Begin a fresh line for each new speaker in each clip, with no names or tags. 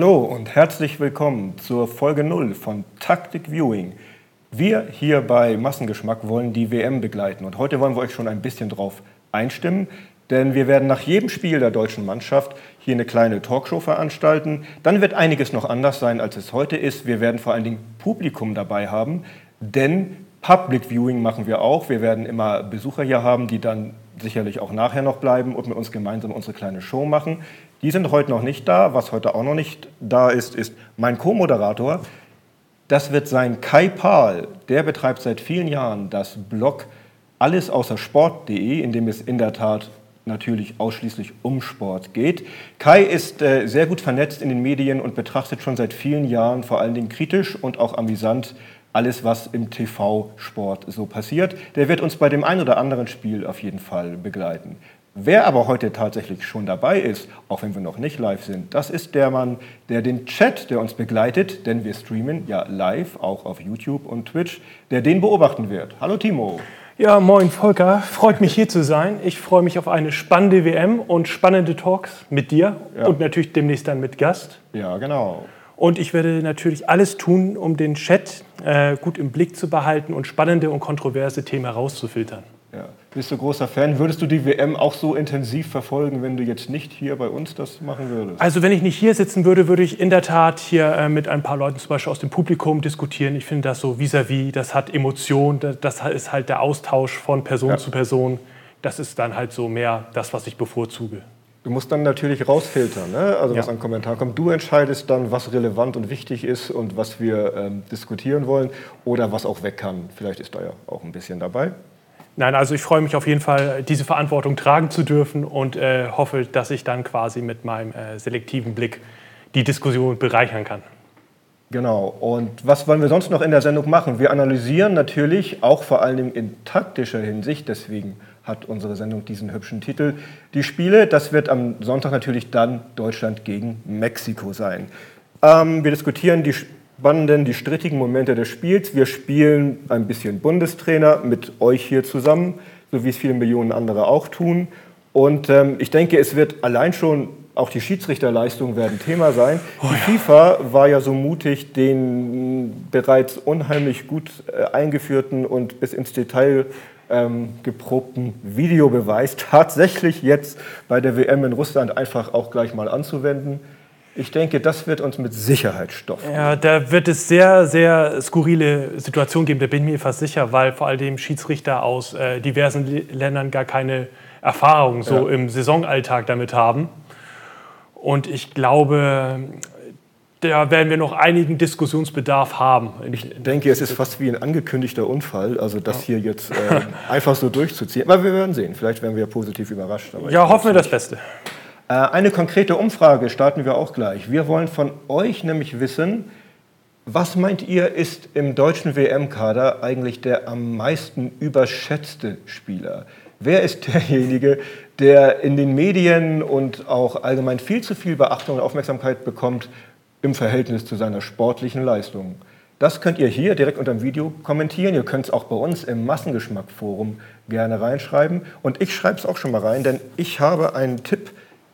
Hallo und herzlich willkommen zur Folge 0 von Taktik Viewing. Wir hier bei Massengeschmack wollen die WM begleiten und heute wollen wir euch schon ein bisschen drauf einstimmen, denn wir werden nach jedem Spiel der deutschen Mannschaft hier eine kleine Talkshow veranstalten. Dann wird einiges noch anders sein, als es heute ist. Wir werden vor allen Dingen Publikum dabei haben, denn Public Viewing machen wir auch. Wir werden immer Besucher hier haben, die dann sicherlich auch nachher noch bleiben und mit uns gemeinsam unsere kleine Show machen. Die sind heute noch nicht da. Was heute auch noch nicht da ist, ist mein Co-Moderator. Das wird sein Kai Pahl. Der betreibt seit vielen Jahren das Blog alles außer Sport.de, in dem es in der Tat natürlich ausschließlich um Sport geht. Kai ist äh, sehr gut vernetzt in den Medien und betrachtet schon seit vielen Jahren vor allen Dingen kritisch und auch amüsant alles, was im TV-Sport so passiert. Der wird uns bei dem einen oder anderen Spiel auf jeden Fall begleiten. Wer aber heute tatsächlich schon dabei ist, auch wenn wir noch nicht live sind, das ist der Mann, der den Chat, der uns begleitet, denn wir streamen ja live, auch auf YouTube und Twitch, der den beobachten wird. Hallo Timo.
Ja, moin Volker, freut mich hier zu sein. Ich freue mich auf eine spannende WM und spannende Talks mit dir ja. und natürlich demnächst dann mit Gast.
Ja, genau.
Und ich werde natürlich alles tun, um den Chat äh, gut im Blick zu behalten und spannende und kontroverse Themen herauszufiltern.
Ja. Bist du großer Fan? Würdest du die WM auch so intensiv verfolgen, wenn du jetzt nicht hier bei uns das machen würdest?
Also wenn ich nicht hier sitzen würde, würde ich in der Tat hier äh, mit ein paar Leuten zum Beispiel aus dem Publikum diskutieren. Ich finde das so vis-à-vis, -vis, das hat Emotion, das ist halt der Austausch von Person ja. zu Person. Das ist dann halt so mehr das, was ich bevorzuge.
Du musst dann natürlich rausfiltern, ne? also was ja. an Kommentar kommt. Du entscheidest dann, was relevant und wichtig ist und was wir ähm, diskutieren wollen oder was auch weg kann. Vielleicht ist da ja auch ein bisschen dabei.
Nein, also ich freue mich auf jeden Fall, diese Verantwortung tragen zu dürfen und äh, hoffe, dass ich dann quasi mit meinem äh, selektiven Blick die Diskussion bereichern kann.
Genau. Und was wollen wir sonst noch in der Sendung machen? Wir analysieren natürlich auch vor allem in taktischer Hinsicht, deswegen hat unsere Sendung diesen hübschen Titel, die Spiele. Das wird am Sonntag natürlich dann Deutschland gegen Mexiko sein. Ähm, wir diskutieren die spannenden, die strittigen Momente des Spiels. Wir spielen ein bisschen Bundestrainer mit euch hier zusammen, so wie es viele Millionen andere auch tun. Und ähm, ich denke, es wird allein schon auch die Schiedsrichterleistungen werden Thema sein. Oh ja. Die FIFA war ja so mutig, den bereits unheimlich gut äh, eingeführten und bis ins Detail ähm, geprobten Videobeweis tatsächlich jetzt bei der WM in Russland einfach auch gleich mal anzuwenden. Ich denke, das wird uns mit Sicherheit Stoff.
Ja, da wird es sehr, sehr skurrile Situationen geben, da bin ich mir fast sicher, weil vor allem Schiedsrichter aus äh, diversen Ländern gar keine Erfahrung so ja. im Saisonalltag damit haben. Und ich glaube, da werden wir noch einigen Diskussionsbedarf haben.
Ich denke, es ist fast wie ein angekündigter Unfall, also das hier jetzt äh, einfach so durchzuziehen. Aber wir werden sehen, vielleicht werden wir positiv überrascht.
ja, hoffen wir das Beste.
Äh, eine konkrete Umfrage starten wir auch gleich. Wir wollen von euch nämlich wissen, was meint ihr, ist im deutschen WM-Kader eigentlich der am meisten überschätzte Spieler? Wer ist derjenige, der in den Medien und auch allgemein viel zu viel Beachtung und Aufmerksamkeit bekommt im Verhältnis zu seiner sportlichen Leistung? Das könnt ihr hier direkt unter dem Video kommentieren. Ihr könnt es auch bei uns im Massengeschmack-Forum gerne reinschreiben. Und ich schreibe es auch schon mal rein, denn ich habe einen Tipp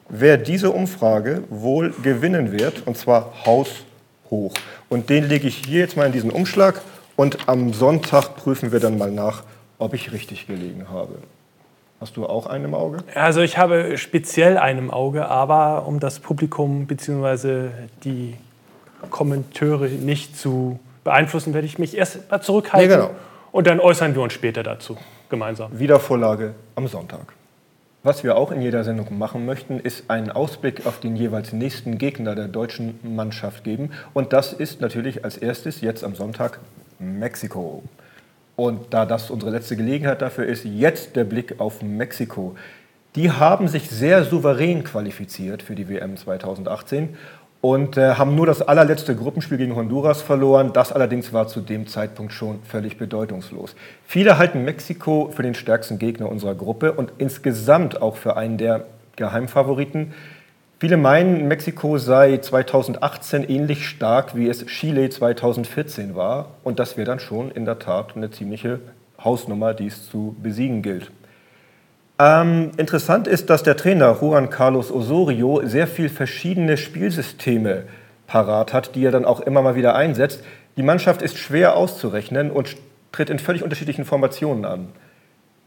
wer diese Umfrage wohl gewinnen wird, und zwar haushoch. Und den lege ich hier jetzt mal in diesen Umschlag und am Sonntag prüfen wir dann mal nach, ob ich richtig gelegen habe. Hast du auch einen im Auge?
Also ich habe speziell einen im Auge, aber um das Publikum bzw. die Kommentare nicht zu beeinflussen, werde ich mich erst mal zurückhalten. Ja, genau. Und dann äußern wir uns später dazu gemeinsam.
Wiedervorlage am Sonntag. Was wir auch in jeder Sendung machen möchten, ist einen Ausblick auf den jeweils nächsten Gegner der deutschen Mannschaft geben. Und das ist natürlich als erstes jetzt am Sonntag Mexiko. Und da das unsere letzte Gelegenheit dafür ist, jetzt der Blick auf Mexiko. Die haben sich sehr souverän qualifiziert für die WM 2018 und äh, haben nur das allerletzte Gruppenspiel gegen Honduras verloren. Das allerdings war zu dem Zeitpunkt schon völlig bedeutungslos. Viele halten Mexiko für den stärksten Gegner unserer Gruppe und insgesamt auch für einen der Geheimfavoriten. Viele meinen, Mexiko sei 2018 ähnlich stark, wie es Chile 2014 war. Und das wäre dann schon in der Tat eine ziemliche Hausnummer, die es zu besiegen gilt. Ähm, interessant ist, dass der Trainer Juan Carlos Osorio sehr viel verschiedene Spielsysteme parat hat, die er dann auch immer mal wieder einsetzt. Die Mannschaft ist schwer auszurechnen und tritt in völlig unterschiedlichen Formationen an.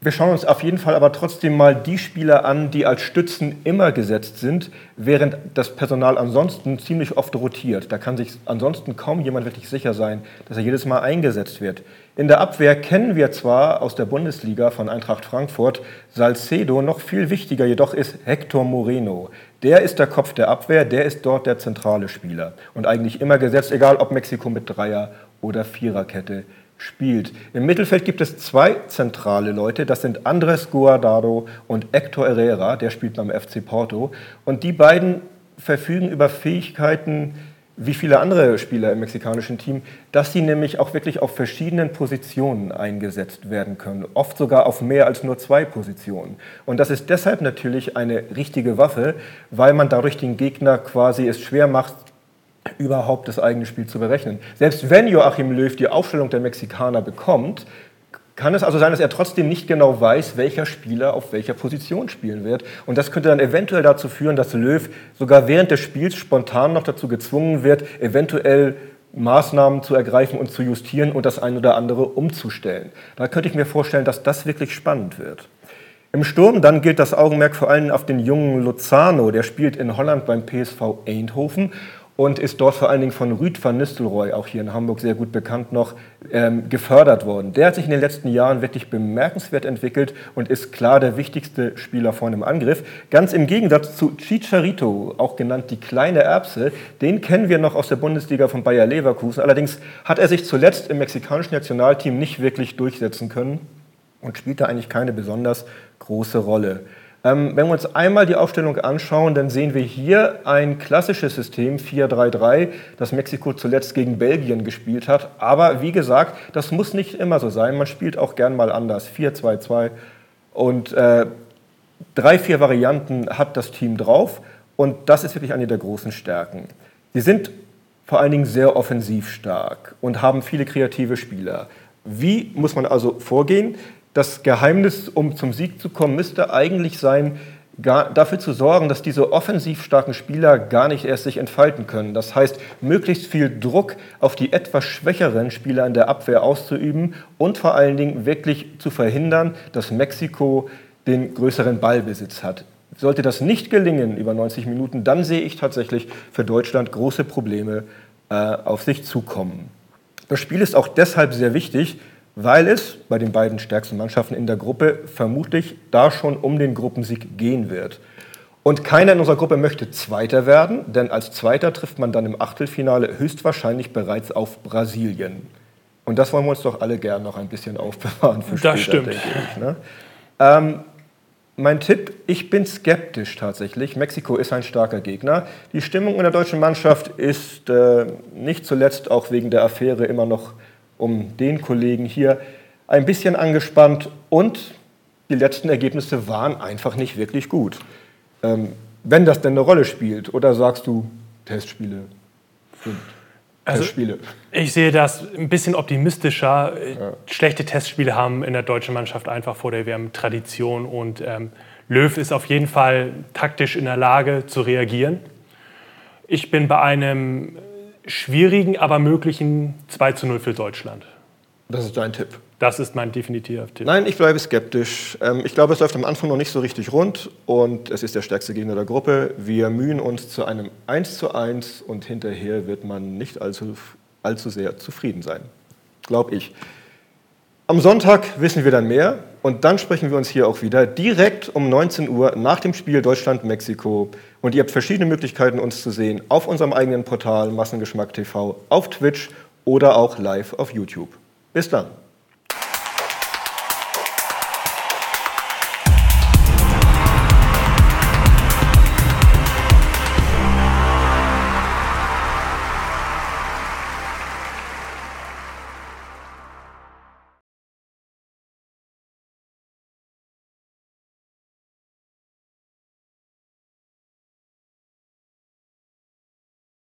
Wir schauen uns auf jeden Fall aber trotzdem mal die Spieler an, die als Stützen immer gesetzt sind, während das Personal ansonsten ziemlich oft rotiert. Da kann sich ansonsten kaum jemand wirklich sicher sein, dass er jedes Mal eingesetzt wird. In der Abwehr kennen wir zwar aus der Bundesliga von Eintracht Frankfurt Salcedo, noch viel wichtiger jedoch ist Hector Moreno. Der ist der Kopf der Abwehr, der ist dort der zentrale Spieler und eigentlich immer gesetzt, egal ob Mexiko mit Dreier- oder Viererkette spielt. Im Mittelfeld gibt es zwei zentrale Leute, das sind Andres Guardado und Hector Herrera, der spielt beim FC Porto. Und die beiden verfügen über Fähigkeiten wie viele andere Spieler im mexikanischen Team, dass sie nämlich auch wirklich auf verschiedenen Positionen eingesetzt werden können, oft sogar auf mehr als nur zwei Positionen. Und das ist deshalb natürlich eine richtige Waffe, weil man dadurch den Gegner quasi es schwer macht, überhaupt das eigene Spiel zu berechnen. Selbst wenn Joachim Löw die Aufstellung der Mexikaner bekommt, kann es also sein, dass er trotzdem nicht genau weiß, welcher Spieler auf welcher Position spielen wird. Und das könnte dann eventuell dazu führen, dass Löw sogar während des Spiels spontan noch dazu gezwungen wird, eventuell Maßnahmen zu ergreifen und zu justieren und das ein oder andere umzustellen. Da könnte ich mir vorstellen, dass das wirklich spannend wird. Im Sturm dann gilt das Augenmerk vor allem auf den jungen Lozano, der spielt in Holland beim PSV Eindhoven und ist dort vor allen Dingen von Rüd van Nistelrooy, auch hier in Hamburg sehr gut bekannt noch, ähm, gefördert worden. Der hat sich in den letzten Jahren wirklich bemerkenswert entwickelt und ist klar der wichtigste Spieler vorne im Angriff. Ganz im Gegensatz zu Chicharito, auch genannt die kleine Erbse, den kennen wir noch aus der Bundesliga von Bayer Leverkusen. Allerdings hat er sich zuletzt im mexikanischen Nationalteam nicht wirklich durchsetzen können und spielte eigentlich keine besonders große Rolle. Ähm, wenn wir uns einmal die Aufstellung anschauen, dann sehen wir hier ein klassisches System 4-3-3, das Mexiko zuletzt gegen Belgien gespielt hat. Aber wie gesagt, das muss nicht immer so sein. Man spielt auch gern mal anders. 4-2-2 und äh, drei, vier Varianten hat das Team drauf. Und das ist wirklich eine der großen Stärken. Sie sind vor allen Dingen sehr offensiv stark und haben viele kreative Spieler. Wie muss man also vorgehen? Das Geheimnis, um zum Sieg zu kommen, müsste eigentlich sein, gar, dafür zu sorgen, dass diese offensiv starken Spieler gar nicht erst sich entfalten können. Das heißt, möglichst viel Druck auf die etwas schwächeren Spieler in der Abwehr auszuüben und vor allen Dingen wirklich zu verhindern, dass Mexiko den größeren Ballbesitz hat. Sollte das nicht gelingen über 90 Minuten, dann sehe ich tatsächlich für Deutschland große Probleme äh, auf sich zukommen. Das Spiel ist auch deshalb sehr wichtig, weil es bei den beiden stärksten Mannschaften in der Gruppe vermutlich da schon um den Gruppensieg gehen wird. Und keiner in unserer Gruppe möchte Zweiter werden, denn als Zweiter trifft man dann im Achtelfinale höchstwahrscheinlich bereits auf Brasilien. Und das wollen wir uns doch alle gern noch ein bisschen aufbewahren
für später, das stimmt.
denke ich. Ne? Ähm, mein Tipp, ich bin skeptisch tatsächlich. Mexiko ist ein starker Gegner. Die Stimmung in der deutschen Mannschaft ist äh, nicht zuletzt auch wegen der Affäre immer noch um den Kollegen hier ein bisschen angespannt und die letzten Ergebnisse waren einfach nicht wirklich gut. Ähm, wenn das denn eine Rolle spielt, oder sagst du, Testspiele sind
also, Testspiele? Ich sehe das ein bisschen optimistischer. Ja. Schlechte Testspiele haben in der deutschen Mannschaft einfach vor der WM Tradition und ähm, Löw ist auf jeden Fall taktisch in der Lage zu reagieren. Ich bin bei einem schwierigen, aber möglichen 2 zu 0 für Deutschland.
Das ist dein Tipp.
Das ist mein definitiver Tipp.
Nein, ich bleibe skeptisch. Ähm, ich glaube, es läuft am Anfang noch nicht so richtig rund und es ist der stärkste Gegner der Gruppe. Wir mühen uns zu einem 1 zu 1 und hinterher wird man nicht allzu, allzu sehr zufrieden sein. Glaube ich. Am Sonntag wissen wir dann mehr und dann sprechen wir uns hier auch wieder direkt um 19 Uhr nach dem Spiel Deutschland-Mexiko. Und ihr habt verschiedene Möglichkeiten, uns zu sehen auf unserem eigenen Portal Massengeschmack TV, auf Twitch oder auch live auf YouTube. Bis dann.